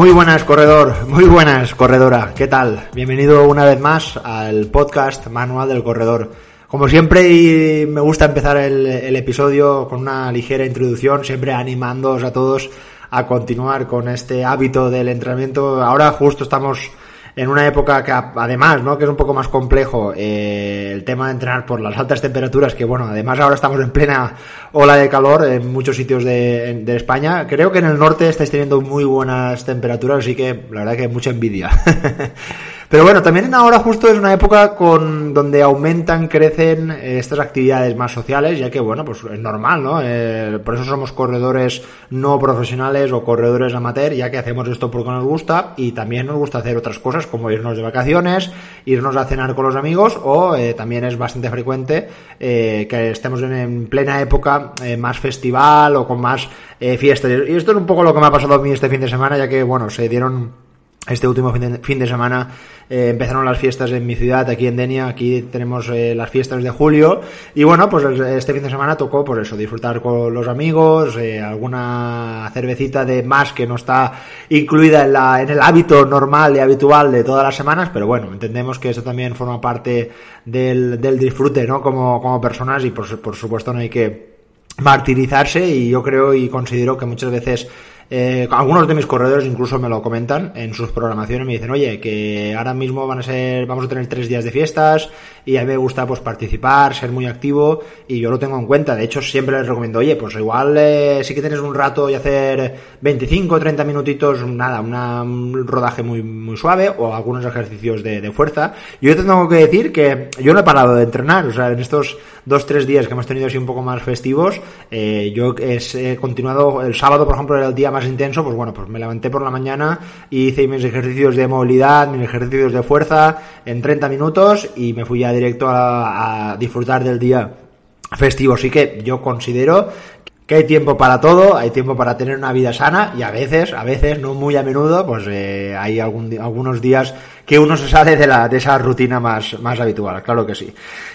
Muy buenas, corredor. Muy buenas, corredora. ¿Qué tal? Bienvenido una vez más al podcast Manual del Corredor. Como siempre, y me gusta empezar el, episodio con una ligera introducción, siempre animándoos a todos a continuar con este hábito del entrenamiento. Ahora justo estamos en una época que además, ¿no? Que es un poco más complejo eh, el tema de entrenar por las altas temperaturas, que bueno, además ahora estamos en plena ola de calor en muchos sitios de, de España. Creo que en el norte estáis teniendo muy buenas temperaturas, así que la verdad que mucha envidia. Pero bueno, también ahora justo es una época con donde aumentan, crecen eh, estas actividades más sociales, ya que bueno, pues es normal, ¿no? Eh, por eso somos corredores no profesionales o corredores amateur, ya que hacemos esto porque nos gusta y también nos gusta hacer otras cosas como irnos de vacaciones, irnos a cenar con los amigos o eh, también es bastante frecuente eh, que estemos en, en plena época más festival o con más fiestas. Y esto es un poco lo que me ha pasado a mí este fin de semana, ya que bueno, se dieron este último fin de, fin de semana eh, empezaron las fiestas en mi ciudad, aquí en Denia, aquí tenemos eh, las fiestas de julio y bueno, pues este fin de semana tocó por eso, disfrutar con los amigos, eh, alguna cervecita de más que no está incluida en, la, en el hábito normal y habitual de todas las semanas, pero bueno, entendemos que eso también forma parte del, del disfrute, ¿no? Como, como personas y por, por supuesto no hay que martirizarse y yo creo y considero que muchas veces eh, algunos de mis corredores incluso me lo comentan en sus programaciones, me dicen, oye, que ahora mismo van a ser, vamos a tener tres días de fiestas y a mí me gusta pues participar, ser muy activo y yo lo tengo en cuenta. De hecho, siempre les recomiendo, oye, pues igual eh, sí que tienes un rato y hacer 25 o 30 minutitos, nada, un rodaje muy, muy suave o algunos ejercicios de, de fuerza. Yo te tengo que decir que yo no he parado de entrenar, o sea, en estos dos, tres días que hemos tenido así un poco más festivos, eh, yo he continuado, el sábado, por ejemplo, era el día más intenso, pues bueno, pues me levanté por la mañana y hice mis ejercicios de movilidad, mis ejercicios de fuerza en 30 minutos y me fui ya directo a, disfrutar del día festivo. Así que yo considero que hay tiempo para todo, hay tiempo para tener una vida sana y a veces, a veces, no muy a menudo, pues eh, hay algún, algunos días que uno se sale de, la, de esa rutina más, más habitual, claro que sí.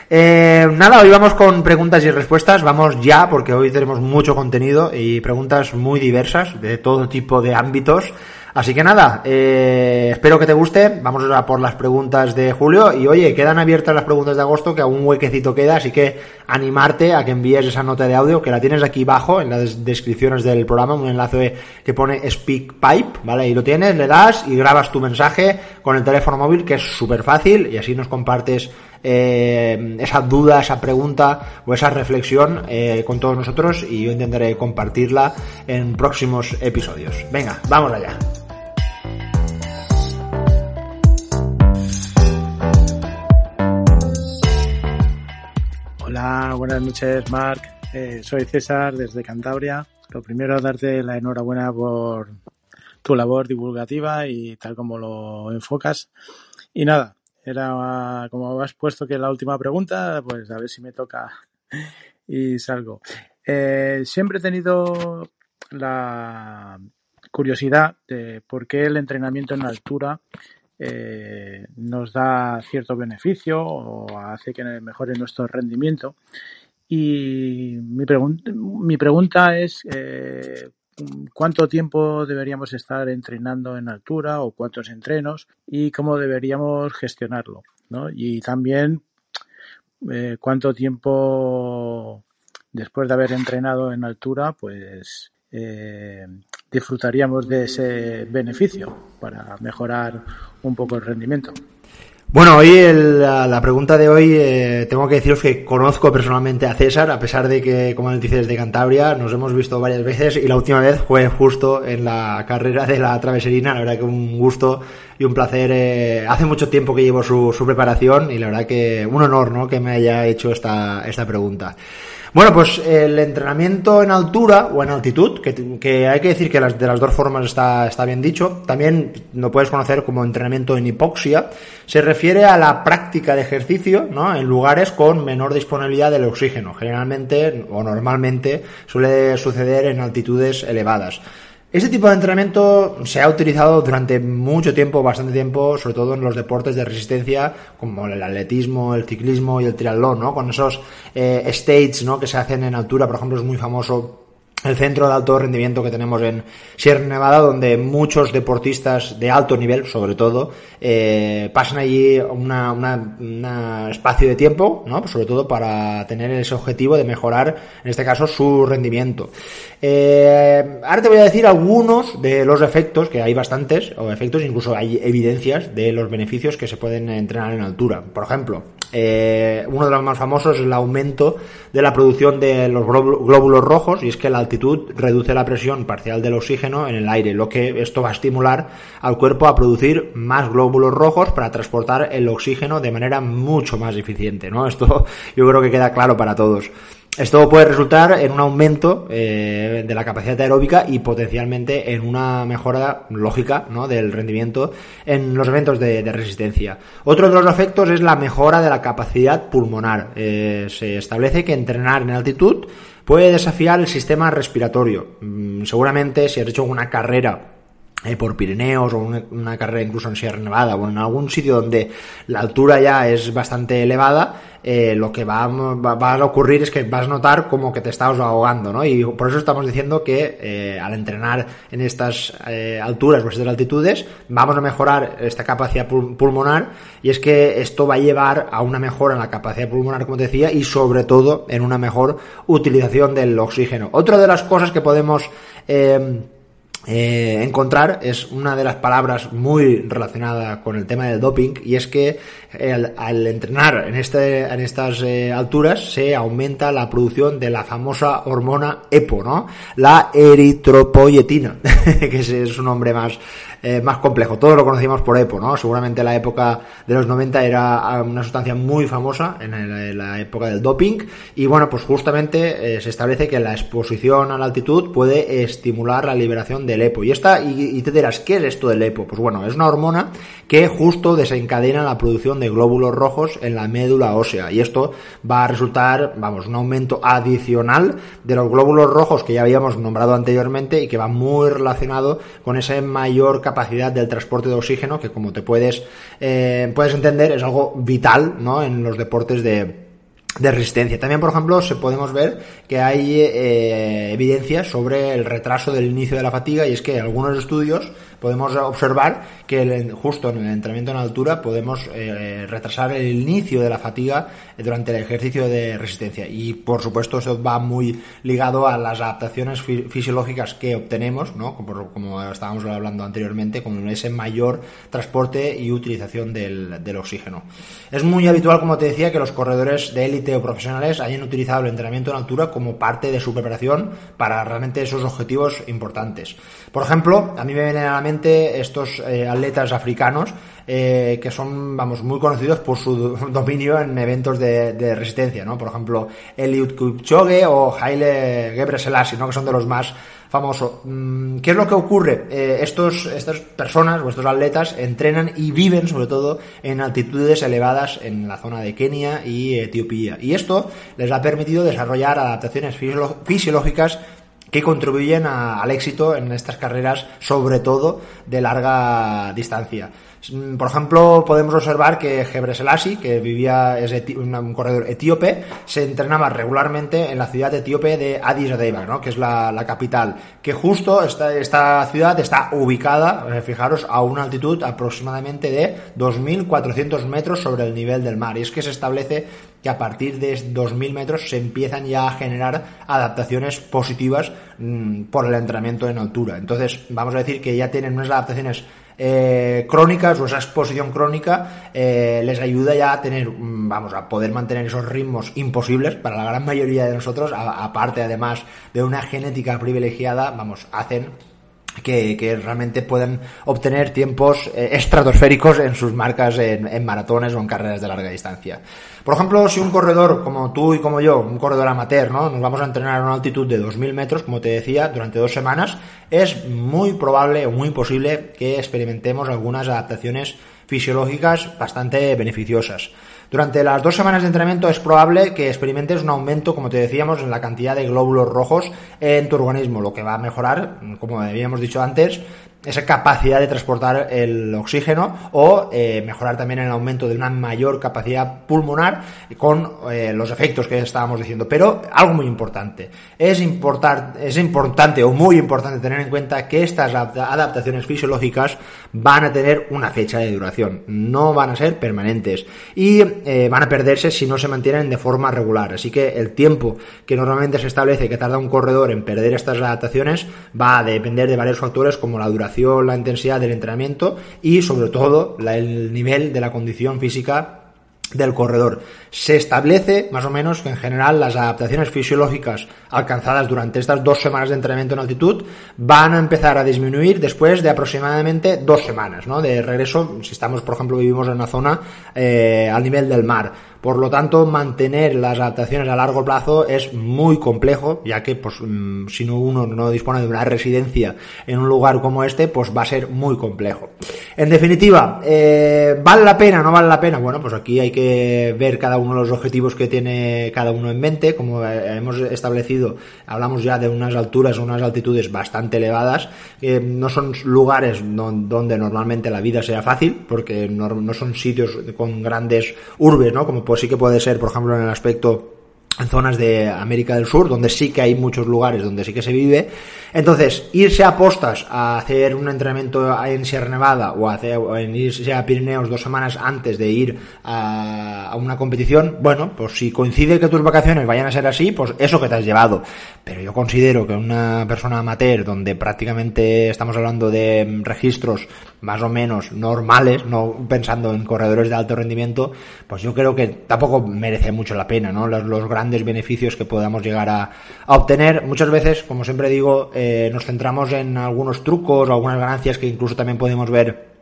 Eh, nada, hoy vamos con preguntas y respuestas, vamos ya porque hoy tenemos mucho contenido y preguntas muy diversas de todo tipo de ámbitos. Así que nada, eh, espero que te guste. Vamos a por las preguntas de julio. Y oye, quedan abiertas las preguntas de agosto, que aún huequecito queda. Así que animarte a que envíes esa nota de audio, que la tienes aquí abajo en las descripciones del programa, un enlace que pone SpeakPipe, ¿vale? Ahí lo tienes, le das y grabas tu mensaje con el teléfono móvil, que es súper fácil. Y así nos compartes eh, esa duda, esa pregunta o esa reflexión eh, con todos nosotros y yo intentaré compartirla en próximos episodios. Venga, vamos allá. Buenas noches, Marc. Eh, soy César desde Cantabria. Lo primero, darte la enhorabuena por tu labor divulgativa y tal como lo enfocas. Y nada, era como has puesto que la última pregunta, pues a ver si me toca y salgo. Eh, siempre he tenido la curiosidad de por qué el entrenamiento en altura eh, nos da cierto beneficio o hace que mejore nuestro rendimiento. Y mi, pregun mi pregunta es eh, cuánto tiempo deberíamos estar entrenando en altura o cuántos entrenos y cómo deberíamos gestionarlo. ¿no? Y también eh, cuánto tiempo después de haber entrenado en altura, pues disfrutaríamos de ese beneficio para mejorar un poco el rendimiento. Bueno, hoy la, pregunta de hoy eh, tengo que deciros que conozco personalmente a César, a pesar de que, como él dice, de Cantabria, nos hemos visto varias veces y la última vez fue justo en la carrera de la traveserina, la verdad que un gusto y un placer. Eh, hace mucho tiempo que llevo su, preparación y la verdad que un honor ¿no? que me haya hecho esta pregunta. Bueno, pues el entrenamiento en altura o en altitud, que, hay que decir que las, de las dos formas está, está bien dicho, también lo puedes conocer como entrenamiento en hipoxia, se refiere a la práctica de ejercicio ¿no? en lugares con menor disponibilidad del oxígeno. Generalmente o normalmente suele suceder en altitudes elevadas. Este tipo de entrenamiento se ha utilizado durante mucho tiempo, bastante tiempo, sobre todo en los deportes de resistencia, como el atletismo, el ciclismo y el triatlón, ¿no? Con esos eh, states, ¿no? Que se hacen en altura, por ejemplo, es muy famoso el centro de alto rendimiento que tenemos en Sierra Nevada, donde muchos deportistas de alto nivel, sobre todo, eh, pasan allí un espacio de tiempo, ¿no? sobre todo para tener ese objetivo de mejorar, en este caso, su rendimiento. Eh, ahora te voy a decir algunos de los efectos, que hay bastantes, o efectos, incluso hay evidencias de los beneficios que se pueden entrenar en altura. Por ejemplo, eh, uno de los más famosos es el aumento de la producción de los glóbulos rojos, y es que la altitud reduce la presión parcial del oxígeno en el aire, lo que esto va a estimular al cuerpo a producir más glóbulos rojos para transportar el oxígeno de manera mucho más eficiente, ¿no? Esto yo creo que queda claro para todos. Esto puede resultar en un aumento eh, de la capacidad aeróbica y potencialmente en una mejora lógica ¿no? del rendimiento en los eventos de, resistencia. Otro de los efectos es la mejora de la capacidad pulmonar. Eh, se establece que entrenar en altitud puede desafiar el sistema respiratorio. Mm, seguramente si has hecho una carrera eh, por Pirineos o una, carrera incluso en Sierra Nevada o en algún sitio donde la altura ya es bastante elevada, eh, lo que va, va, a ocurrir es que vas a notar como que te estás ahogando, ¿no? Y por eso estamos diciendo que eh, al entrenar en estas alturas o estas altitudes vamos a mejorar esta capacidad pulmonar y es que esto va a llevar a una mejora en la capacidad pulmonar, como te decía, y sobre todo en una mejor utilización del oxígeno. Otra de las cosas que podemos eh, encontrar es una de las palabras muy relacionada con el tema del doping y es que al entrenar en, este, en estas eh, alturas se aumenta la producción de la famosa hormona EPO, ¿no? La eritropoyetina, que es su nombre más, eh, más complejo. Todos lo conocimos por EPO, ¿no? Seguramente la época de los 90 era ah, una sustancia muy famosa en, la época del doping y bueno, pues justamente eh, se establece que la exposición a la altitud puede estimular la liberación del EPO. Y esta, y, te dirás, ¿qué es esto del EPO? Pues bueno, es una hormona que justo desencadena la producción de glóbulos rojos en la médula ósea y esto va a resultar, vamos, un aumento adicional de los glóbulos rojos que ya habíamos nombrado anteriormente y que va muy relacionado con esa mayor capacidad capacidad del transporte de oxígeno, que como te puedes, eh, puedes entender, es algo vital ¿no? en los deportes de, de resistencia. También, por ejemplo, se podemos ver que hay eh, evidencias sobre el retraso del inicio de la fatiga y es que algunos estudios podemos observar que justo en el entrenamiento en altura podemos eh, retrasar el inicio de la fatiga durante el ejercicio de resistencia y por supuesto eso va muy ligado a las adaptaciones fisiológicas que obtenemos, ¿no? como, estábamos hablando anteriormente, con ese mayor transporte y utilización del oxígeno. Es muy habitual, como te decía, que los corredores de élite o profesionales hayan utilizado el entrenamiento en altura como parte de su preparación para realmente esos objetivos importantes. Por ejemplo, a mí me vienen a la mente estos eh, atletas africanos eh, que son, vamos, muy conocidos por su dominio en eventos de, resistencia, ¿no? Por ejemplo, Eliud Kipchoge o Haile Gebrselassie, ¿no? Que son de los más famosos. Mm, ¿Qué es lo que ocurre? Eh, estos, estas personas o estos atletas entrenan y viven, sobre todo, en altitudes elevadas en la zona de Kenia y Etiopía. Y esto les ha permitido desarrollar adaptaciones fisiológicas que contribuyen al éxito en estas carreras, sobre todo de larga distancia. Mm, por ejemplo, podemos observar que Gebre Selassie, que vivía, es un corredor etíope, se entrenaba regularmente en la ciudad etíope de Addis Abeba, ¿no? que es la, capital, que justo esta, esta ciudad está ubicada, eh, fijaros, a una altitud aproximadamente de 2.400 metros sobre el nivel del mar. Y es que se establece que a partir de 2.000 metros se empiezan ya a generar adaptaciones positivas mm, por el entrenamiento en altura. Entonces, vamos a decir que ya tienen unas adaptaciones eh, crónicas o esa exposición crónica eh, les ayuda ya a tener, mm, vamos, a poder mantener esos ritmos imposibles para la gran mayoría de nosotros, aparte además de una genética privilegiada, vamos, hacen que, realmente pueden obtener tiempos eh, estratosféricos en sus marcas en, maratones o en carreras de larga distancia. Por ejemplo, si un corredor como tú y como yo, un corredor amateur, ¿no? nos vamos a entrenar a una altitud de 2.000 metros, como te decía, durante dos semanas, es muy probable o muy posible que experimentemos algunas adaptaciones fisiológicas bastante beneficiosas. Durante las dos semanas de entrenamiento es probable que experimentes un aumento, como te decíamos, en la cantidad de glóbulos rojos en tu organismo, lo que va a mejorar, como habíamos dicho antes, esa capacidad de transportar el oxígeno o eh, mejorar también el aumento de una mayor capacidad pulmonar con eh, los efectos que estábamos diciendo. Pero algo muy importante, es, es importante o muy importante tener en cuenta que estas adaptaciones fisiológicas van a tener una fecha de duración, no van a ser permanentes y eh, van a perderse si no se mantienen de forma regular. Así que el tiempo que normalmente se establece que tarda un corredor en perder estas adaptaciones va a depender de varios factores como la duración la intensidad del entrenamiento y sobre todo el nivel de la condición física del corredor. Se establece más o menos que en general las adaptaciones fisiológicas alcanzadas durante estas dos semanas de entrenamiento en altitud van a empezar a disminuir después de aproximadamente dos semanas, ¿no? De regreso, si estamos, por ejemplo, vivimos en una zona eh, al nivel del mar por lo tanto, mantener las adaptaciones a largo plazo es muy complejo, ya que pues, mm, si no uno no dispone de una residencia en un lugar como este, pues va a ser muy complejo. En definitiva, eh, ¿vale la pena? ¿No vale la pena? Bueno, pues aquí hay que ver cada uno de los objetivos que tiene cada uno en mente. Como eh, hemos establecido, hablamos ya de unas alturas, unas altitudes bastante elevadas. no son lugares donde normalmente la vida sea fácil, porque no, no son sitios con grandes urbes, ¿no? Como sí que puede ser, por ejemplo, en el aspecto en zonas de América del Sur, donde sí que hay muchos lugares donde sí que se vive. Entonces, irse a postas a hacer un entrenamiento en Sierra Nevada o, hacer, en irse a Pirineos dos semanas antes de ir a, una competición, bueno, pues si coincide que tus vacaciones vayan a ser así, pues eso que te has llevado. Pero yo considero que una persona amateur, donde prácticamente estamos hablando de registros más o menos normales, no pensando en corredores de alto rendimiento, pues yo creo que tampoco merece mucho la pena, ¿no? Los, los grandes beneficios que podamos llegar a, obtener. Muchas veces, como siempre digo, eh, nos centramos en algunos trucos o algunas ganancias que incluso también podemos ver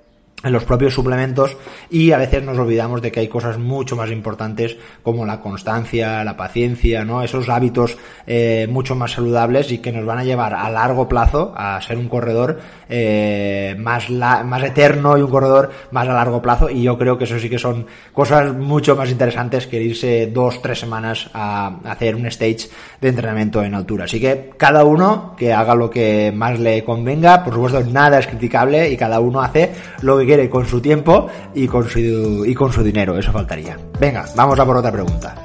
en los propios suplementos y a veces nos olvidamos de que hay cosas mucho más importantes como la constancia, la paciencia, ¿no? Esos hábitos eh, mucho más saludables y que nos van a llevar a largo plazo a ser un corredor eh, más, más eterno y un corredor más a largo plazo y yo creo que eso sí que son cosas mucho más interesantes que irse dos, tres semanas a hacer un stage de entrenamiento en altura. Así que cada uno que haga lo que más le convenga, por supuesto nada es criticable y cada uno hace lo que con su tiempo y con su, y con su dinero, eso faltaría. Venga, vamos a por otra pregunta.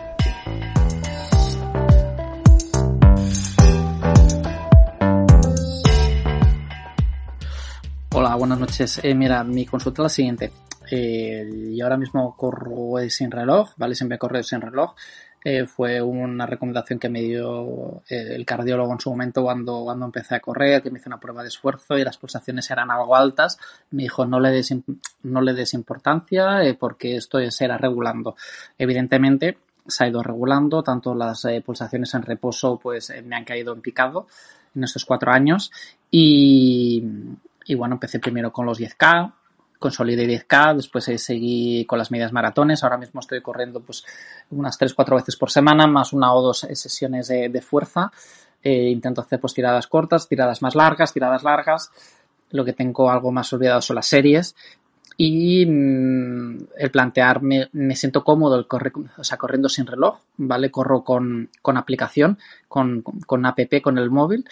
Hola, buenas noches. Eh, mira, mi consulta es la siguiente. Eh, yo ahora mismo corro sin reloj, ¿vale? Siempre corro sin reloj. Eh, fue una recomendación que me dio eh, el cardiólogo en su momento cuando, cuando empecé a correr, que me hizo una prueba de esfuerzo y las pulsaciones eran algo altas. Me dijo no le des, no le des importancia eh, porque esto se irá regulando. Evidentemente se ha ido regulando, tanto las pulsaciones en reposo pues me han caído en picado en estos cuatro años y, bueno, empecé primero con los 10K, consolidé 10K, después seguí con las medias maratones, ahora mismo estoy corriendo pues unas 3-4 veces por semana, más una o dos sesiones de, fuerza, eh, intento hacer pues tiradas cortas, tiradas más largas, tiradas largas, lo que tengo algo más olvidado son las series. Y mm, el plantearme, me siento cómodo el correr, o sea, corriendo sin reloj, ¿vale? Corro con, con aplicación, con, con app, con el móvil.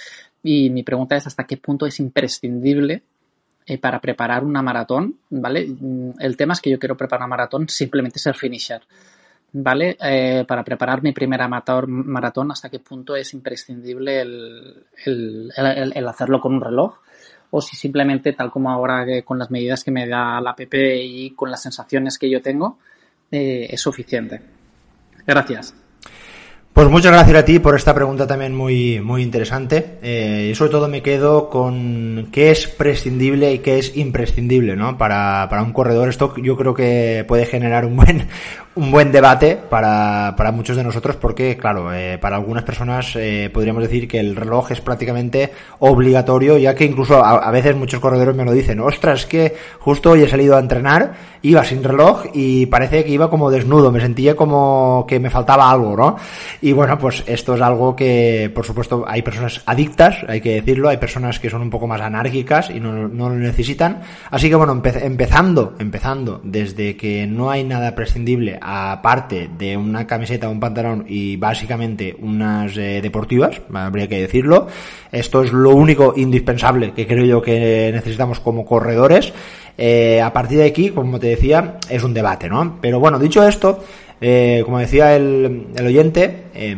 Y mi pregunta es hasta qué punto es imprescindible eh, para preparar una maratón, ¿vale? Mm, el tema es que yo quiero preparar una maratón simplemente ser finisher, ¿vale? Eh, para preparar mi primera maratón, ¿hasta qué punto es imprescindible el, hacerlo con un reloj? O si simplemente, tal como ahora con las medidas que me da la app y con las sensaciones que yo tengo, eh, es suficiente. Gracias. Pues muchas gracias a ti por esta pregunta también muy, muy interesante. Eh, y sobre todo me quedo con qué es prescindible y qué es imprescindible, ¿no? Para, para un corredor. Esto yo creo que puede generar un buen, un buen debate para, para muchos de nosotros porque, claro, eh, para algunas personas eh, podríamos decir que el reloj es prácticamente obligatorio, ya que incluso a, veces muchos corredores me lo dicen, ostras, que justo hoy he salido a entrenar, iba sin reloj y parece que iba como desnudo, me sentía como que me faltaba algo, ¿no? Y bueno, pues esto es algo que, por supuesto, hay personas adictas, hay que decirlo, hay personas que son un poco más anárquicas y no, no lo necesitan. Así que bueno, empe empezando, empezando desde que no hay nada prescindible aparte de una camiseta, un pantalón y básicamente unas eh, deportivas, habría que decirlo. Esto es lo único indispensable que creo yo que necesitamos como corredores. Eh, a partir de aquí, como te decía, es un debate, ¿no? Pero bueno, dicho esto, eh, como decía el, oyente, eh,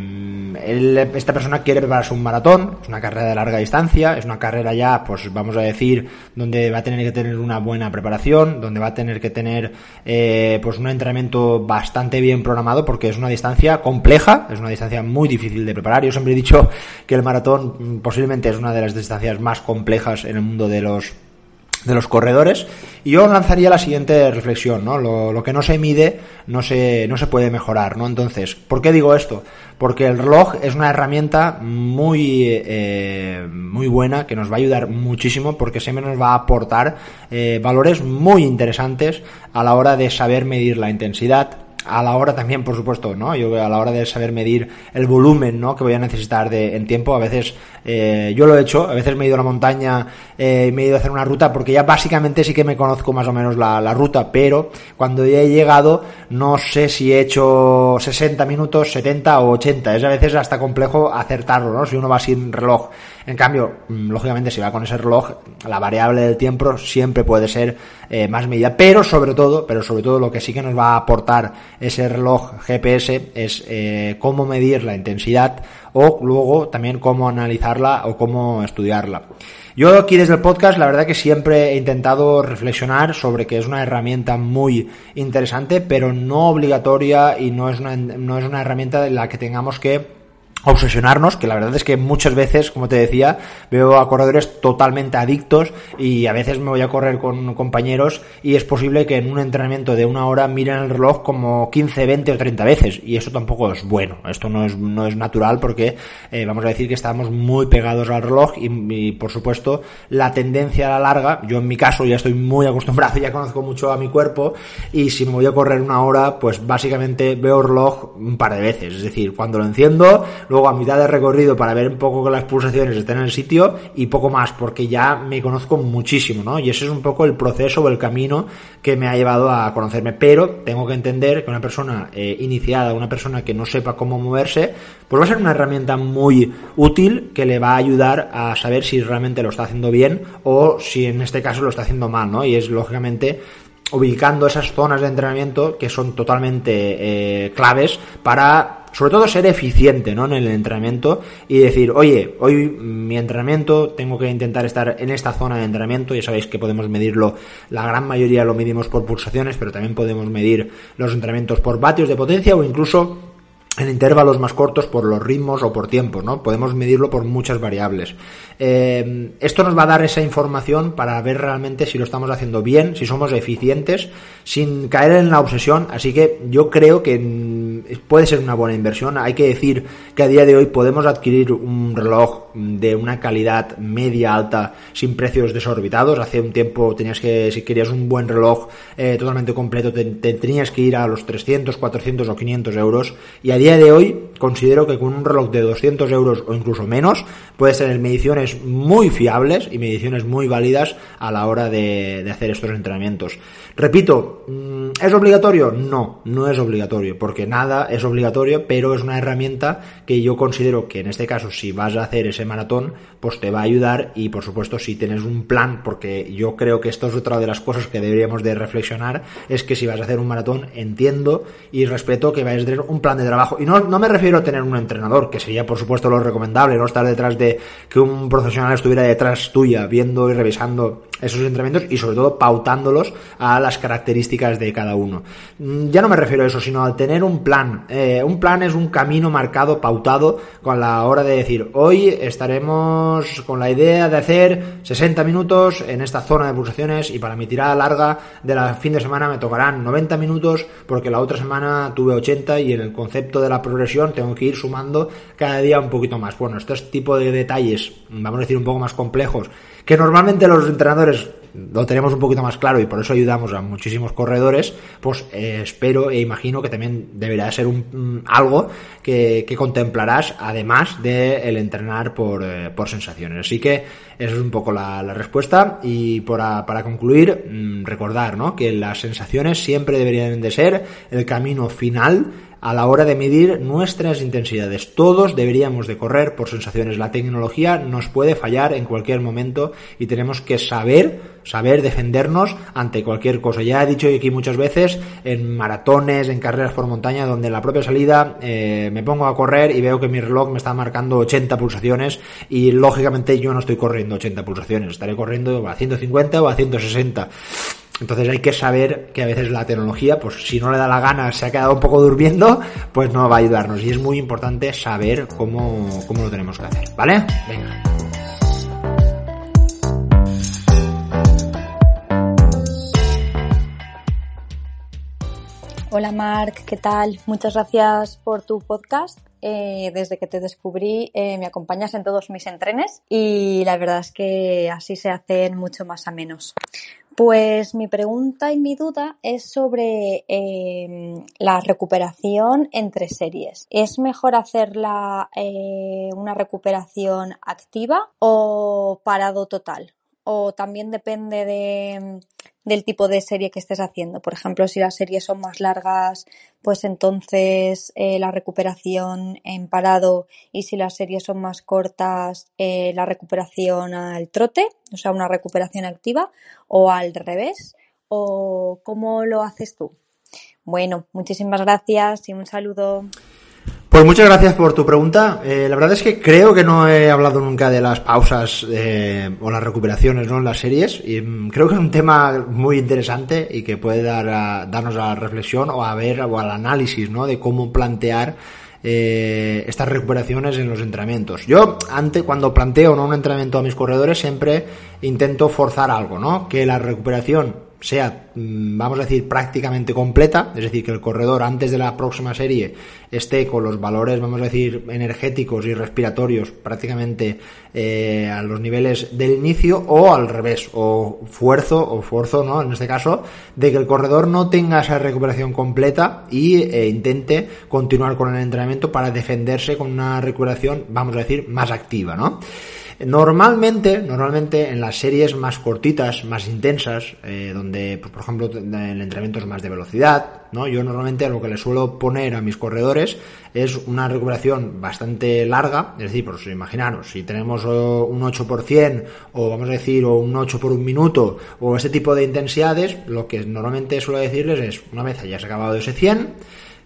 él, esta persona quiere prepararse un maratón, es una carrera de larga distancia, es una carrera ya, pues vamos a decir, donde va a tener que tener una buena preparación, donde va a tener que tener eh, pues un entrenamiento bastante bien programado, porque es una distancia compleja, es una distancia muy difícil de preparar. Yo siempre he dicho que el maratón posiblemente es una de las distancias más complejas en el mundo de los de los corredores. Y yo lanzaría la siguiente reflexión no lo, que no se mide no se no se puede mejorar no entonces por qué digo esto porque el reloj es una herramienta muy eh, muy buena que nos va a ayudar muchísimo porque siempre nos va a aportar eh, valores muy interesantes a la hora de saber medir la intensidad a la hora también, por supuesto, ¿no? Yo a la hora de saber medir el volumen, ¿no? Que voy a necesitar de, en tiempo, a veces eh, yo lo he hecho, a veces me he ido a la montaña eh, me he ido a hacer una ruta porque ya básicamente sí que me conozco más o menos la, la, ruta, pero cuando ya he llegado no sé si he hecho 60 minutos, 70 o 80, es a veces hasta complejo acertarlo, ¿no? Si uno va sin reloj. En cambio, lógicamente si va con ese reloj, la variable del tiempo siempre puede ser eh, más medida, pero sobre todo, pero sobre todo lo que sí que nos va a aportar ese reloj GPS es eh, cómo medir la intensidad o luego también cómo analizarla o cómo estudiarla. Yo aquí desde el podcast la verdad que siempre he intentado reflexionar sobre que es una herramienta muy interesante, pero no obligatoria y no es una, no es una herramienta de la que tengamos que obsesionarnos, que la verdad es que muchas veces, como te decía, veo a corredores totalmente adictos y a veces me voy a correr con compañeros y es posible que en un entrenamiento de una hora miren el reloj como 15, 20 o 30 veces y eso tampoco es bueno, esto no es, no es natural porque eh, vamos a decir que estamos muy pegados al reloj y, y, por supuesto la tendencia a la larga, yo en mi caso ya estoy muy acostumbrado, ya conozco mucho a mi cuerpo y si me voy a correr una hora pues básicamente veo el reloj un par de veces, es decir, cuando lo enciendo, luego a mitad de recorrido para ver un poco que las pulsaciones estén en el sitio y poco más, porque ya me conozco muchísimo, ¿no? Y ese es un poco el proceso o el camino que me ha llevado a conocerme. Pero tengo que entender que una persona eh, iniciada, una persona que no sepa cómo moverse, pues va a ser una herramienta muy útil que le va a ayudar a saber si realmente lo está haciendo bien o si en este caso lo está haciendo mal, ¿no? Y es lógicamente ubicando esas zonas de entrenamiento que son totalmente eh, claves para sobre todo ser eficiente ¿no? en el entrenamiento y decir, oye, hoy mi entrenamiento tengo que intentar estar en esta zona de entrenamiento, ya sabéis que podemos medirlo, la gran mayoría lo medimos por pulsaciones, pero también podemos medir los entrenamientos por vatios de potencia o incluso en intervalos más cortos por los ritmos o por tiempos, ¿no? Podemos medirlo por muchas variables. Eh, esto nos va a dar esa información para ver realmente si lo estamos haciendo bien, si somos eficientes, sin caer en la obsesión. Así que yo creo que puede ser una buena inversión. Hay que decir que a día de hoy podemos adquirir un reloj de una calidad media alta sin precios desorbitados. Hace un tiempo tenías que, si querías un buen reloj eh, totalmente completo, te, te, tenías que ir a los 300, 400 o 500 euros. Y a día de hoy considero que con un reloj de 200 euros o incluso menos puedes tener mediciones muy fiables y mediciones muy válidas a la hora de, de hacer estos entrenamientos. Repito, ¿es obligatorio? No, no es obligatorio, porque nada es obligatorio, pero es una herramienta que yo considero que en este caso si vas a hacer ese maratón, pues te va a ayudar y por supuesto si tienes un plan, porque yo creo que esto es otra de las cosas que deberíamos de reflexionar, es que si vas a hacer un maratón, entiendo y respeto que vayas a tener un plan de trabajo. Y no, no me refiero a tener un entrenador, que sería por supuesto lo recomendable, no estar detrás de que un profesional estuviera detrás tuya, viendo y revisando esos entrenamientos y sobre todo pautándolos a las características de cada uno. Mm, ya no me refiero a eso, sino al tener un plan. Eh, un plan es un camino marcado, pautado, con la hora de decir, hoy estaremos con la idea de hacer 60 minutos en esta zona de pulsaciones y para mi tirada larga de la fin de semana me tocarán 90 minutos porque la otra semana tuve 80 y en el concepto de la progresión tengo que ir sumando cada día un poquito más. Bueno, este tipo de detalles, vamos a decir un poco más complejos, que normalmente los entrenadores lo tenemos un poquito más claro y por eso ayudamos a muchísimos corredores, pues eh, espero e imagino que también deberá ser un, algo que, contemplarás además de el entrenar por, eh, por, sensaciones. Así que esa es un poco la, respuesta y para, para concluir, mm, recordar ¿no? que las sensaciones siempre deberían de ser el camino final a la hora de medir nuestras intensidades. Todos deberíamos de correr por sensaciones. La tecnología nos puede fallar en cualquier momento y tenemos que saber, saber defendernos ante cualquier cosa. Ya he dicho aquí muchas veces en maratones, en carreras por montaña, donde en la propia salida eh, me pongo a correr y veo que mi reloj me está marcando 80 pulsaciones y lógicamente yo no estoy corriendo 80 pulsaciones, estaré corriendo a 150 o a 160. Entonces hay que saber que a veces la tecnología, pues si no le da la gana, se ha quedado un poco durmiendo, pues no va a ayudarnos. Y es muy importante saber cómo, cómo lo tenemos que hacer. ¿Vale? Venga. Hola Marc, ¿qué tal? Muchas gracias por tu podcast. Eh, desde que te descubrí eh, me acompañas en todos mis entrenes y la verdad es que así se hacen mucho más a menos. Pues mi pregunta y mi duda es sobre em, la recuperación entre series. ¿Es mejor hacerla eh, una recuperación activa o parado total? ¿O también depende de, del tipo de serie que estés haciendo. Por ejemplo, si las series son más largas, pues entonces eh, la recuperación en parado y si las series son más cortas, eh, la recuperación al trote, o sea, una recuperación activa, o al revés, o cómo lo haces tú. Bueno, muchísimas gracias y un saludo. Pues muchas gracias por tu pregunta. Eh, la verdad es que creo que no he hablado nunca de las pausas eh, o las recuperaciones ¿no? en las series y mm, creo que es un tema muy interesante y que puede dar darnos a la reflexión o a ver o al análisis ¿no? de cómo plantear eh, estas recuperaciones en los entrenamientos. Yo, antes, cuando planteo ¿no? un entrenamiento a mis corredores, siempre intento forzar algo, ¿no? Que la recuperación sea, mm, vamos a decir, prácticamente completa, es decir, que el corredor antes de la próxima serie esté con los valores, vamos a decir, energéticos y respiratorios prácticamente eh, a los niveles del inicio, o al revés, o fuerzo, o esfuerzo, ¿no? En este caso, de que el corredor no tenga esa recuperación completa y eh, intente continuar con el entrenamiento para defenderse con una recuperación, vamos a decir, más activa, ¿no? Normalmente, normalmente en las series más cortitas, más intensas, eh, donde, pues, por ejemplo, el entrenamiento es más de velocidad, ¿no? Yo normalmente lo que le suelo poner a mis corredores es una recuperación bastante larga, es decir, pues imaginaros, si tenemos un 8% o vamos a decir o un 8 por un minuto o ese tipo de intensidades, lo que normalmente suelo decirles es, una vez hayas acabado ese 100,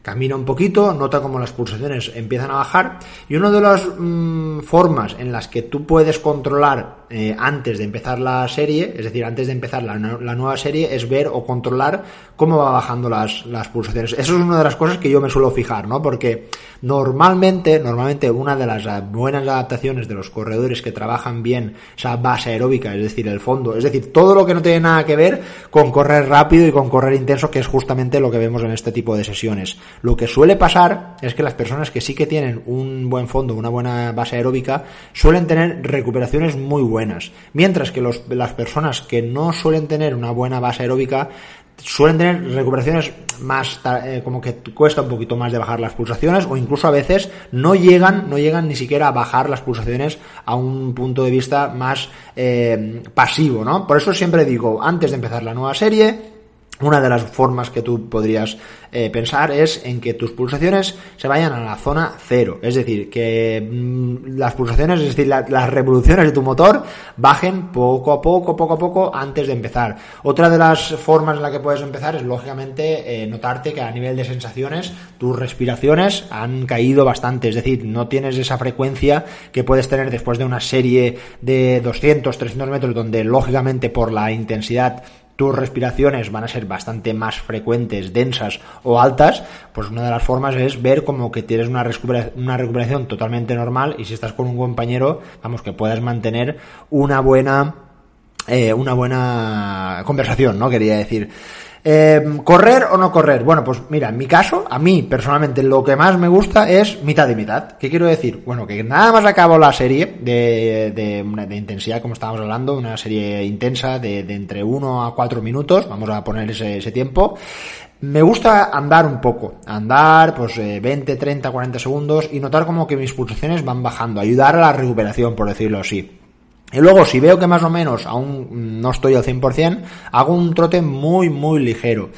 camina un poquito, nota como las pulsaciones empiezan a bajar y una de las mm, formas en las que tú puedes controlar eh, antes de empezar la serie, es decir, antes de empezar la, nueva serie, es ver o controlar cómo va bajando las, las, pulsaciones. Eso es una de las cosas que yo me suelo fijar, ¿no? Porque normalmente, normalmente una de las buenas adaptaciones de los corredores que trabajan bien esa base aeróbica, es decir, el fondo, es decir, todo lo que no tiene nada que ver con correr rápido y con correr intenso, que es justamente lo que vemos en este tipo de sesiones. Lo que suele pasar es que las personas que sí que tienen un buen fondo, una buena base aeróbica, suelen tener recuperaciones muy buenas. Mientras que las personas que no suelen tener una buena base aeróbica suelen tener recuperaciones más eh, como que cuesta un poquito más de bajar las pulsaciones o incluso a veces no llegan no llegan ni siquiera a bajar las pulsaciones a un punto de vista más eh, pasivo no por eso siempre digo antes de empezar la nueva serie una de las formas que tú podrías eh, pensar es en que tus pulsaciones se vayan a la zona cero. Es decir, que mm, las pulsaciones, es decir, las revoluciones de tu motor bajen poco a poco, poco a poco antes de empezar. Otra de las formas en la que puedes empezar es, lógicamente, eh, notarte que a nivel de sensaciones tus respiraciones han caído bastante. Es decir, no tienes esa frecuencia que puedes tener después de una serie de 200, 300 metros donde, lógicamente, por la intensidad tus respiraciones van a ser bastante más frecuentes, densas o altas, pues una de las formas es ver como que tienes una, recuperación, una recuperación totalmente normal y si estás con un compañero, vamos, que puedas mantener una buena, eh, una buena conversación, ¿no? Quería decir. Eh, ¿Correr o no correr? Bueno, pues mira, en mi caso, a mí personalmente lo que más me gusta es mitad y mitad. ¿Qué quiero decir? Bueno, que nada más acabo la serie de, de, intensidad, como estábamos hablando, una serie intensa de, entre 1 a 4 minutos, vamos a poner ese, ese tiempo. Me gusta andar un poco, andar pues 20, 30, 40 segundos y notar como que mis pulsaciones van bajando, ayudar a la recuperación, por decirlo así. Y luego, si veo que más o menos aún no estoy al 100%, hago un trote muy, muy ligero.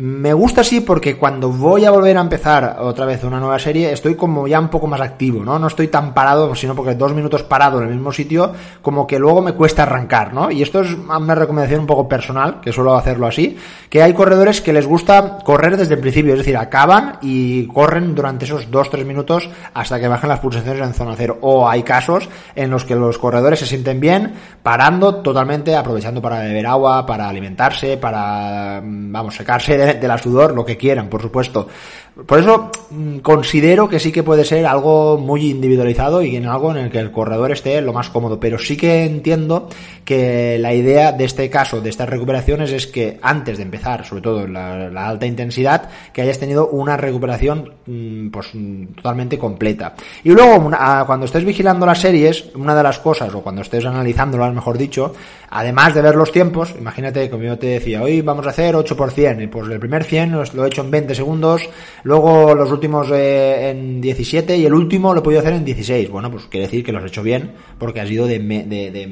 Me gusta así porque cuando voy a volver a empezar otra vez una nueva serie, estoy como ya un poco más activo, ¿no? No estoy tan parado, sino porque dos minutos parado en el mismo sitio, como que luego me cuesta arrancar, ¿no? Y esto es una recomendación un poco personal, que suelo hacerlo así, que hay corredores que les gusta correr desde el principio, es decir, acaban y corren durante esos dos, tres minutos hasta que bajen las pulsaciones en zona cero. O hay casos en los que los corredores se sienten bien, parando totalmente, aprovechando para beber agua, para alimentarse, para, vamos, secarse de, la sudor, lo que quieran, por supuesto. Por eso mm, considero que sí que puede ser algo muy individualizado y en algo en el que el corredor esté lo más cómodo. Pero sí que entiendo que la idea de este caso, de estas recuperaciones, es que antes de empezar, sobre todo en la, alta intensidad, que hayas tenido una recuperación mm, pues totalmente completa. Y luego, cuando estés vigilando las series, una de las cosas, o cuando estés analizándolas, mejor dicho, además de ver los tiempos, imagínate, como yo te decía, hoy vamos a hacer 8 por 100, y pues el primer 100 lo he hecho en 20 segundos, Luego los últimos eh, en 17 y el último lo he podido hacer en 16. Bueno, pues quiere decir que los he hecho bien porque ha sido de,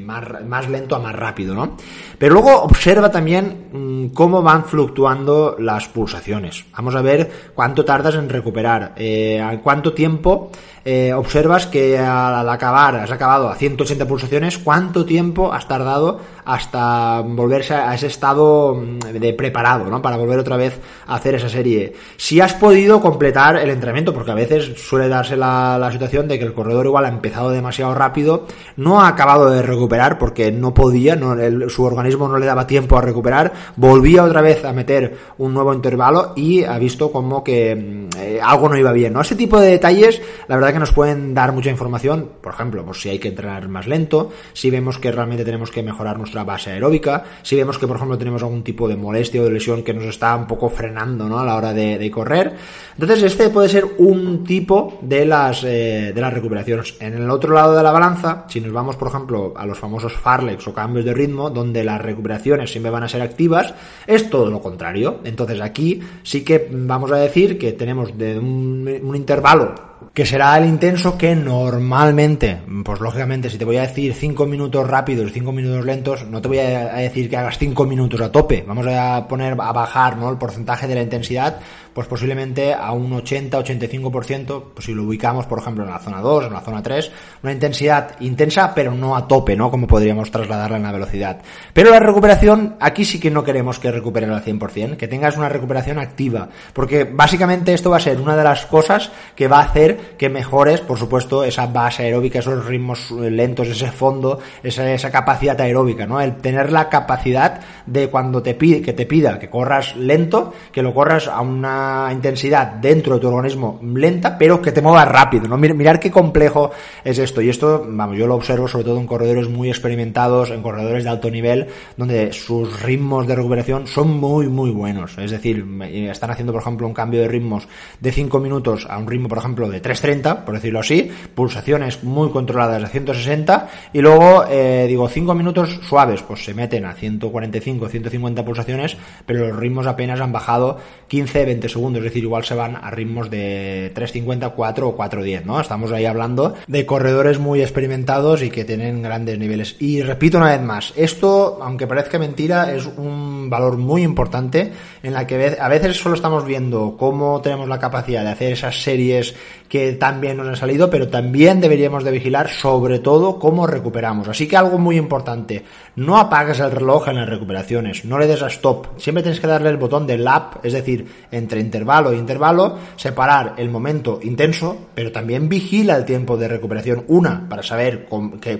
más, más, lento a más rápido, ¿no? Pero luego observa también mm, cómo van fluctuando las pulsaciones. Vamos a ver cuánto tardas en recuperar, eh, cuánto tiempo eh, observas que al acabar, has acabado a 180 pulsaciones, cuánto tiempo has tardado hasta volverse a ese estado mm, de preparado, ¿no? Para volver otra vez a hacer esa serie. Si has podido completar el entrenamiento, porque a veces suele darse la, situación de que el corredor igual ha empezado demasiado rápido, no ha acabado de recuperar porque no podía, no, su organismo no le daba tiempo a recuperar, volvía otra vez a meter un nuevo intervalo y ha visto como que mm, eh, algo no iba bien, ¿no? Ese tipo de detalles, la verdad que nos pueden dar mucha información, por ejemplo, pues si hay que entrenar más lento, si vemos que realmente tenemos que mejorar nuestra base aeróbica, si vemos que por ejemplo tenemos algún tipo de molestia o de lesión que nos está un poco frenando ¿no? a la hora de, correr. Entonces este puede ser un tipo de las, eh, de las recuperaciones. En el otro lado de la balanza, si nos vamos por ejemplo a los famosos Farlex o cambios de ritmo, donde las recuperaciones siempre van a ser activas, es todo lo contrario. Entonces aquí sí que vamos a decir que tenemos de un intervalo que será el intenso que normalmente, pues lógicamente, si te voy a decir 5 minutos rápidos, 5 minutos lentos, no te voy a decir que hagas 5 minutos a tope. Vamos a poner a bajar ¿no? el porcentaje de la intensidad pues posiblemente a un 80-85%, pues si lo ubicamos, por ejemplo, en la zona 2, en la zona 3, una intensidad intensa, pero no a tope, ¿no? Como podríamos trasladarla en la velocidad. Pero la recuperación, aquí sí que no queremos que recuperen al 100%, que tengas una recuperación activa, porque básicamente esto va a ser una de las cosas que va a hacer que mejores, por supuesto, esa base aeróbica, esos ritmos lentos, ese fondo, esa, esa capacidad aeróbica, ¿no? El tener la capacidad de cuando te pide, que te pida que corras lento, que lo corras a una intensidad dentro de tu organismo lenta, pero que te mueva rápido, ¿no? Mirar qué complejo es esto. Y esto, vamos, yo lo observo sobre todo en corredores muy experimentados, en corredores de alto nivel, donde sus ritmos de recuperación son muy, muy buenos. Es decir, están haciendo, por ejemplo, un cambio de ritmos de 5 minutos a un ritmo, por ejemplo, de 3.30, por decirlo así, pulsaciones muy controladas de 160, y luego, eh, digo, 5 minutos suaves, pues se meten a 145, 150 pulsaciones, pero los ritmos apenas han bajado 15, 20 segundos, es decir, igual se van a ritmos de 3.50, 4 o 4.10, ¿no? Estamos ahí hablando de corredores muy experimentados y que tienen grandes niveles. Y repito una vez más, esto, aunque parezca mentira, es un valor muy importante en la que a veces solo estamos viendo cómo tenemos la capacidad de hacer esas series que tan bien nos han salido, pero también deberíamos de vigilar sobre todo cómo recuperamos. Así que algo muy importante, no apagues el reloj en las recuperaciones, no le des a stop, siempre tienes que darle el botón de lap, es decir, entre intervalo e intervalo, separar el momento intenso, pero también vigila el tiempo de recuperación, una, para saber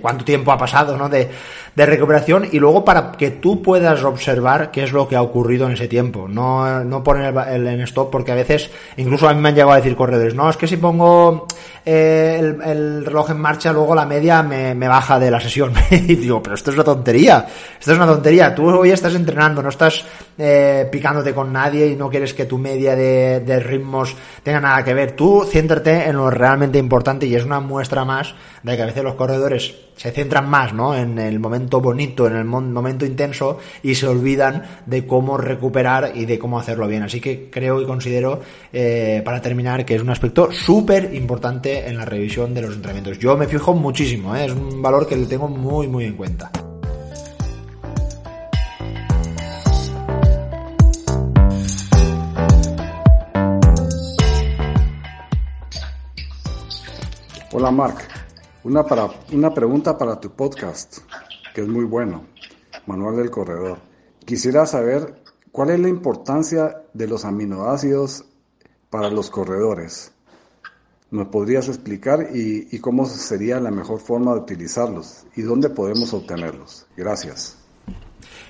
cuánto tiempo ha pasado ¿no? de, recuperación y luego para que tú puedas observar qué es lo que ha ocurrido en ese tiempo, no, no poner el, en stop porque a veces, incluso a mí me han llegado a decir corredores, no, es que si pongo eh, el, reloj en marcha, luego la media me, baja de la sesión. y digo, pero esto es una tontería. Esto es una tontería. Tú hoy estás entrenando, no estás eh, picándote con nadie y no quieres que tu media de, de ritmos tenga nada que ver. Tú céntrate en lo realmente importante y es una muestra más de que a veces los corredores se centran más ¿no? en el momento bonito, en el momento intenso y se olvidan de cómo recuperar y de cómo hacerlo bien. Así que creo y considero, eh, para terminar, que es un aspecto súper importante en la revisión de los entrenamientos. Yo me fijo muchísimo, ¿eh? es un valor que le tengo muy, muy en cuenta. Hola Mark, una, para, una pregunta para tu podcast, que es muy bueno, Manual del Corredor. Quisiera saber cuál es la importancia de los aminoácidos para los corredores. ¿Nos podrías explicar y, y cómo sería la mejor forma de utilizarlos y dónde podemos obtenerlos? Gracias.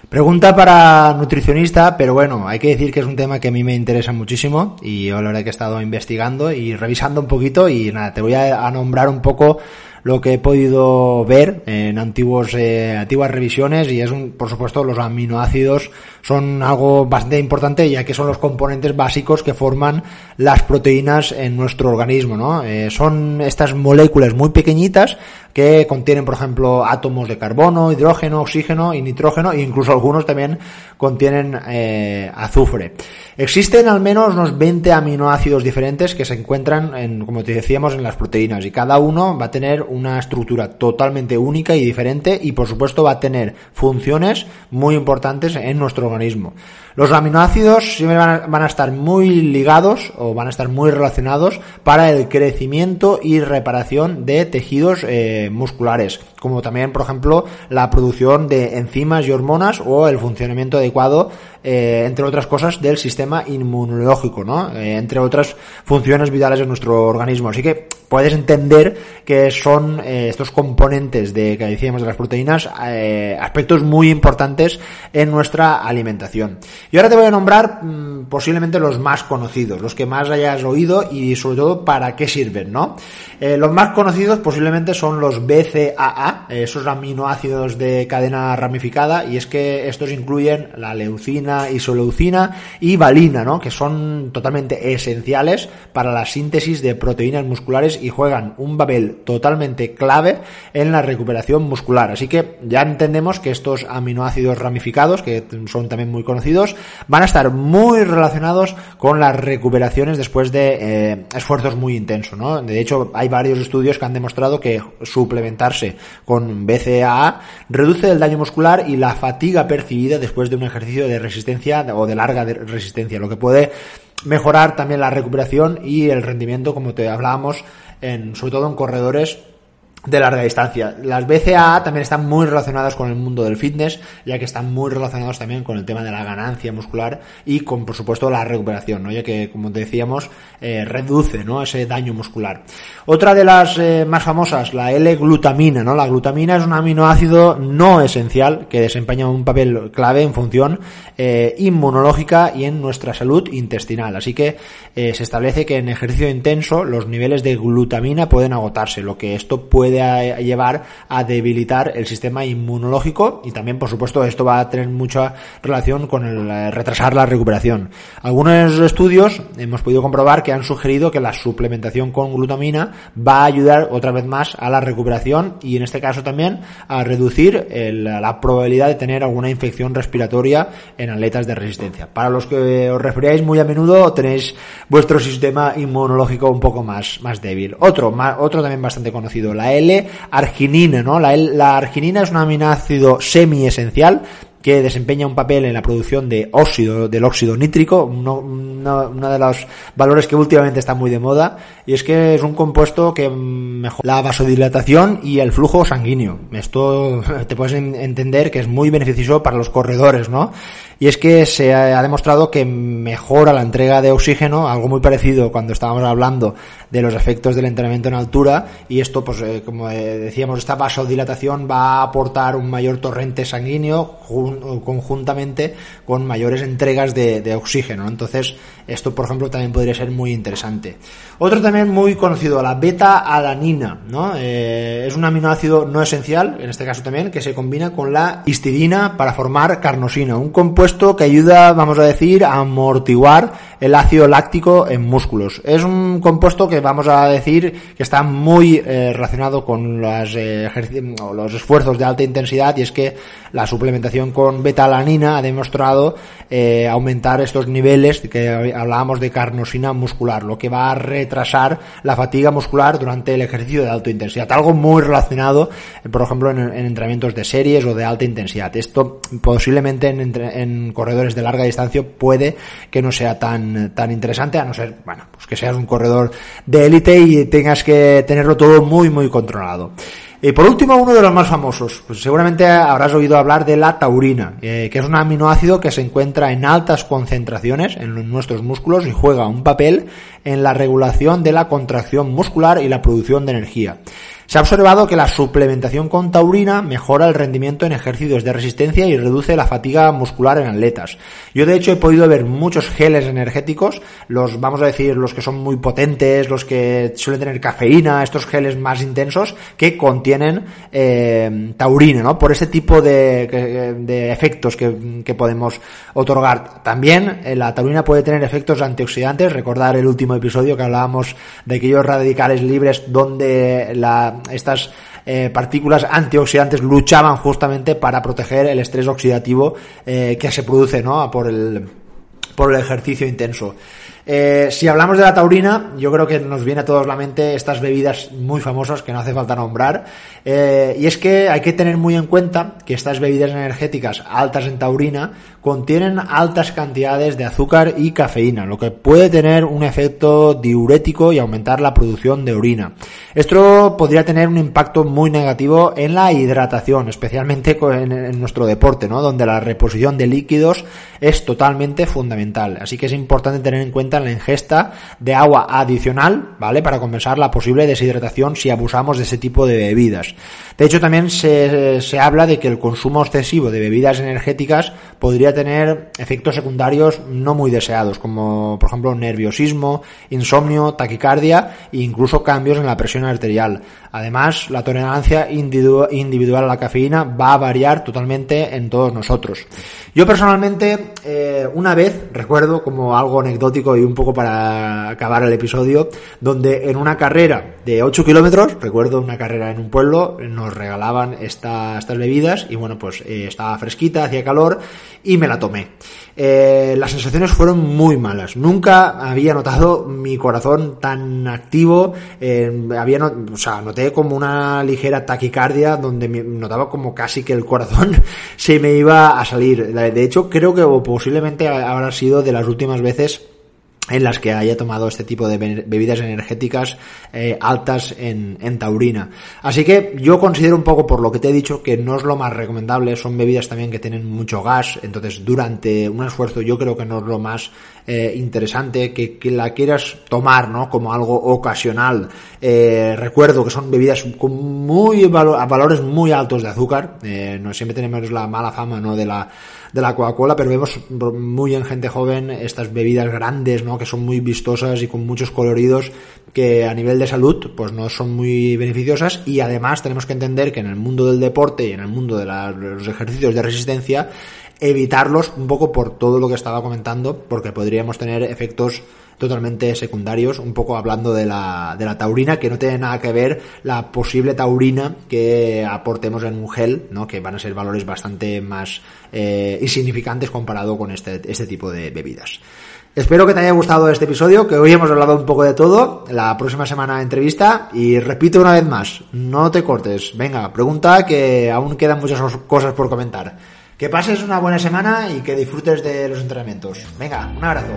Pregunta para nutricionista, pero bueno, hay que decir que es un tema que a mí me interesa muchísimo y yo la verdad que he estado investigando y revisando un poquito y nada, te voy a, a nombrar un poco lo que he podido ver en antiguos, eh, antiguas revisiones y es un, por supuesto los aminoácidos son algo bastante importante ya que son los componentes básicos que forman las proteínas en nuestro organismo, ¿no? Eh, son estas moléculas muy pequeñitas que contienen, por ejemplo, átomos de carbono, hidrógeno, oxígeno y nitrógeno e incluso algunos también contienen eh, azufre. Existen al menos unos 20 aminoácidos diferentes que se encuentran, en, como te decíamos, en las proteínas y cada uno va a tener una estructura totalmente única y diferente y por supuesto va a tener funciones muy importantes en nuestro organismo. Los aminoácidos siempre van a, estar muy ligados o van a estar muy relacionados para el crecimiento y reparación de tejidos eh, musculares, como también, por ejemplo, la producción de enzimas y hormonas o el funcionamiento adecuado, eh, entre otras cosas, del sistema inmunológico, ¿no? Eh, entre otras funciones vitales de nuestro organismo. Así que puedes entender que son estos componentes de que decíamos de las proteínas aspectos muy importantes en nuestra alimentación. Y ahora te voy a nombrar mm, posiblemente los más conocidos, los que más hayas oído y sobre todo para qué sirven, ¿no? Eh, los más conocidos posiblemente son los BCAA, esos aminoácidos de cadena ramificada, y es que estos incluyen la leucina, isoleucina y valina, ¿no? Que son totalmente esenciales para la síntesis de proteínas musculares y juegan un papel totalmente clave en la recuperación muscular. Así que ya entendemos que estos aminoácidos ramificados, que son también muy conocidos, van a estar muy relacionados con las recuperaciones después de eh, esfuerzos muy intensos, ¿no? De hecho, hay varios estudios que han demostrado que suplementarse con BCAA reduce el daño muscular y la fatiga percibida después de un ejercicio de resistencia o de larga resistencia, lo que puede mejorar también la recuperación y el rendimiento, como te hablábamos, sobre todo en corredores de larga distancia. Las BCAA también están muy relacionadas con el mundo del fitness, ya que están muy relacionados también con el tema de la ganancia muscular y con, por supuesto, la recuperación, ¿no? ya que, como decíamos, eh, reduce ¿no? ese daño muscular. Otra de las eh, más famosas, la L-glutamina. ¿no? La glutamina es un aminoácido no esencial que desempeña un papel clave en función eh, inmunológica y en nuestra salud intestinal. Así que se establece que en ejercicio intenso los niveles de glutamina pueden agotarse, lo que esto puede puede llevar a debilitar el sistema inmunológico y también, por supuesto, esto va a tener mucha relación con el eh, retrasar la recuperación. Algunos estudios hemos podido comprobar que han sugerido que la suplementación con glutamina va a ayudar otra vez más a la recuperación y en este caso también a reducir la probabilidad de tener alguna infección respiratoria en atletas de resistencia. Para los que os referíais muy a menudo tenéis vuestro sistema inmunológico un poco más, más débil. Otro, otro también bastante conocido, la L-arginina, ¿no? La, la arginina es un aminoácido semi-esencial que desempeña un papel en la producción de óxido, del óxido nítrico, uno, uno, de los valores que últimamente está muy de moda, y es que es un compuesto que mejora la vasodilatación y el flujo sanguíneo. Esto te puedes entender que es muy beneficioso para los corredores, ¿no? Y es que se ha demostrado que mejora la entrega de oxígeno, algo muy parecido cuando estábamos hablando de los efectos del entrenamiento en altura, y esto, pues, eh, como eh, decíamos, esta vasodilatación va a aportar un mayor torrente sanguíneo conjuntamente con mayores entregas de, oxígeno. Entonces, esto, por ejemplo, también podría ser muy interesante. Otro también muy conocido, la beta-alanina, ¿no? Eh, es un aminoácido no esencial, en este caso también, que se combina con la histidina para formar carnosina, un compuesto que ayuda, vamos a decir, a amortiguar el ácido láctico en músculos. Es un compuesto que vamos a decir que está muy eh, relacionado con las, eh, los esfuerzos de alta intensidad y es que la suplementación con betalanina ha demostrado eh, aumentar estos niveles que hablábamos de carnosina muscular, lo que va a retrasar la fatiga muscular durante el ejercicio de alta intensidad. Algo muy relacionado, por ejemplo, en, entrenamientos de series o de alta intensidad. Esto posiblemente en, en corredores de larga distancia puede que no sea tan tan, interesante, a no ser, bueno, pues que seas un corredor de élite y tengas que tenerlo todo muy, muy controlado. Y por último, uno de los más famosos, pues seguramente habrás oído hablar de la taurina, eh, que es un aminoácido que se encuentra en altas concentraciones en nuestros músculos y juega un papel en la regulación de la contracción muscular y la producción de energía. Se ha observado que la suplementación con taurina mejora el rendimiento en ejercicios de resistencia y reduce la fatiga muscular en atletas. Yo de hecho he podido ver muchos geles energéticos, los vamos a decir los que son muy potentes, los que suelen tener cafeína, estos geles más intensos que contienen eh, taurina, ¿no? Por ese tipo de, de efectos que, que, podemos otorgar. También eh, la taurina puede tener efectos antioxidantes. Recordar el último episodio que hablábamos de aquellos radicales libres donde la estas eh, partículas antioxidantes luchaban justamente para proteger el estrés oxidativo eh, que se produce ¿no? por, el, por el ejercicio intenso. Eh, si hablamos de la taurina, yo creo que nos viene a todos la mente estas bebidas muy famosas que no hace falta nombrar. Eh, y es que hay que tener muy en cuenta que estas bebidas energéticas altas en taurina contienen altas cantidades de azúcar y cafeína, lo que puede tener un efecto diurético y aumentar la producción de orina. Esto podría tener un impacto muy negativo en la hidratación, especialmente en, nuestro deporte, ¿no? donde la reposición de líquidos es totalmente fundamental. Así que es importante tener en cuenta la ingesta de agua adicional, ¿vale? Para compensar la posible deshidratación si abusamos de ese tipo de bebidas. De hecho, también se, se habla de que el consumo excesivo de bebidas energéticas podría tener efectos secundarios no muy deseados, como por ejemplo nerviosismo, insomnio, taquicardia e incluso cambios en la presión arterial. Además, la tolerancia individual a la cafeína va a variar totalmente en todos nosotros. Yo personalmente, eh, una vez, recuerdo como algo anecdótico y un poco para acabar el episodio, donde en una carrera de 8 kilómetros, recuerdo una carrera en un pueblo, nos regalaban estas bebidas y bueno, pues eh, estaba fresquita, hacía calor y me la tomé. Eh, las sensaciones fueron muy malas. Nunca había notado mi corazón tan activo. había, o sea, noté como una ligera taquicardia donde me notaba como casi que el corazón se me iba a salir. De hecho, creo que posiblemente habrá sido de las últimas veces en las que haya tomado este tipo de bebidas energéticas eh, altas en, en, taurina. Así que yo considero un poco por lo que te he dicho que no es lo más recomendable, son bebidas también que tienen mucho gas, entonces durante un esfuerzo yo creo que no es lo más eh, interesante, que, que, la quieras tomar, ¿no? Como algo ocasional. Eh, recuerdo que son bebidas con muy a valores muy altos de azúcar. Eh, no siempre tenemos la mala fama, ¿no? De la de la Coca-Cola, pero vemos muy en gente joven estas bebidas grandes, ¿no? Que son muy vistosas y con muchos coloridos que a nivel de salud, pues no son muy beneficiosas y además tenemos que entender que en el mundo del deporte y en el mundo de los ejercicios de resistencia evitarlos un poco por todo lo que estaba comentando, porque podríamos tener efectos totalmente secundarios, un poco hablando de la, de la taurina, que no tiene nada que ver la posible taurina que aportemos en un gel, ¿no? que van a ser valores bastante más eh, insignificantes comparado con este, este tipo de bebidas. Espero que te haya gustado este episodio, que hoy hemos hablado un poco de todo. La próxima semana entrevista y repito una vez más, no te cortes. Venga, pregunta que aún quedan muchas cosas por comentar. Que pases una buena semana y que disfrutes de los entrenamientos. Venga, un abrazo.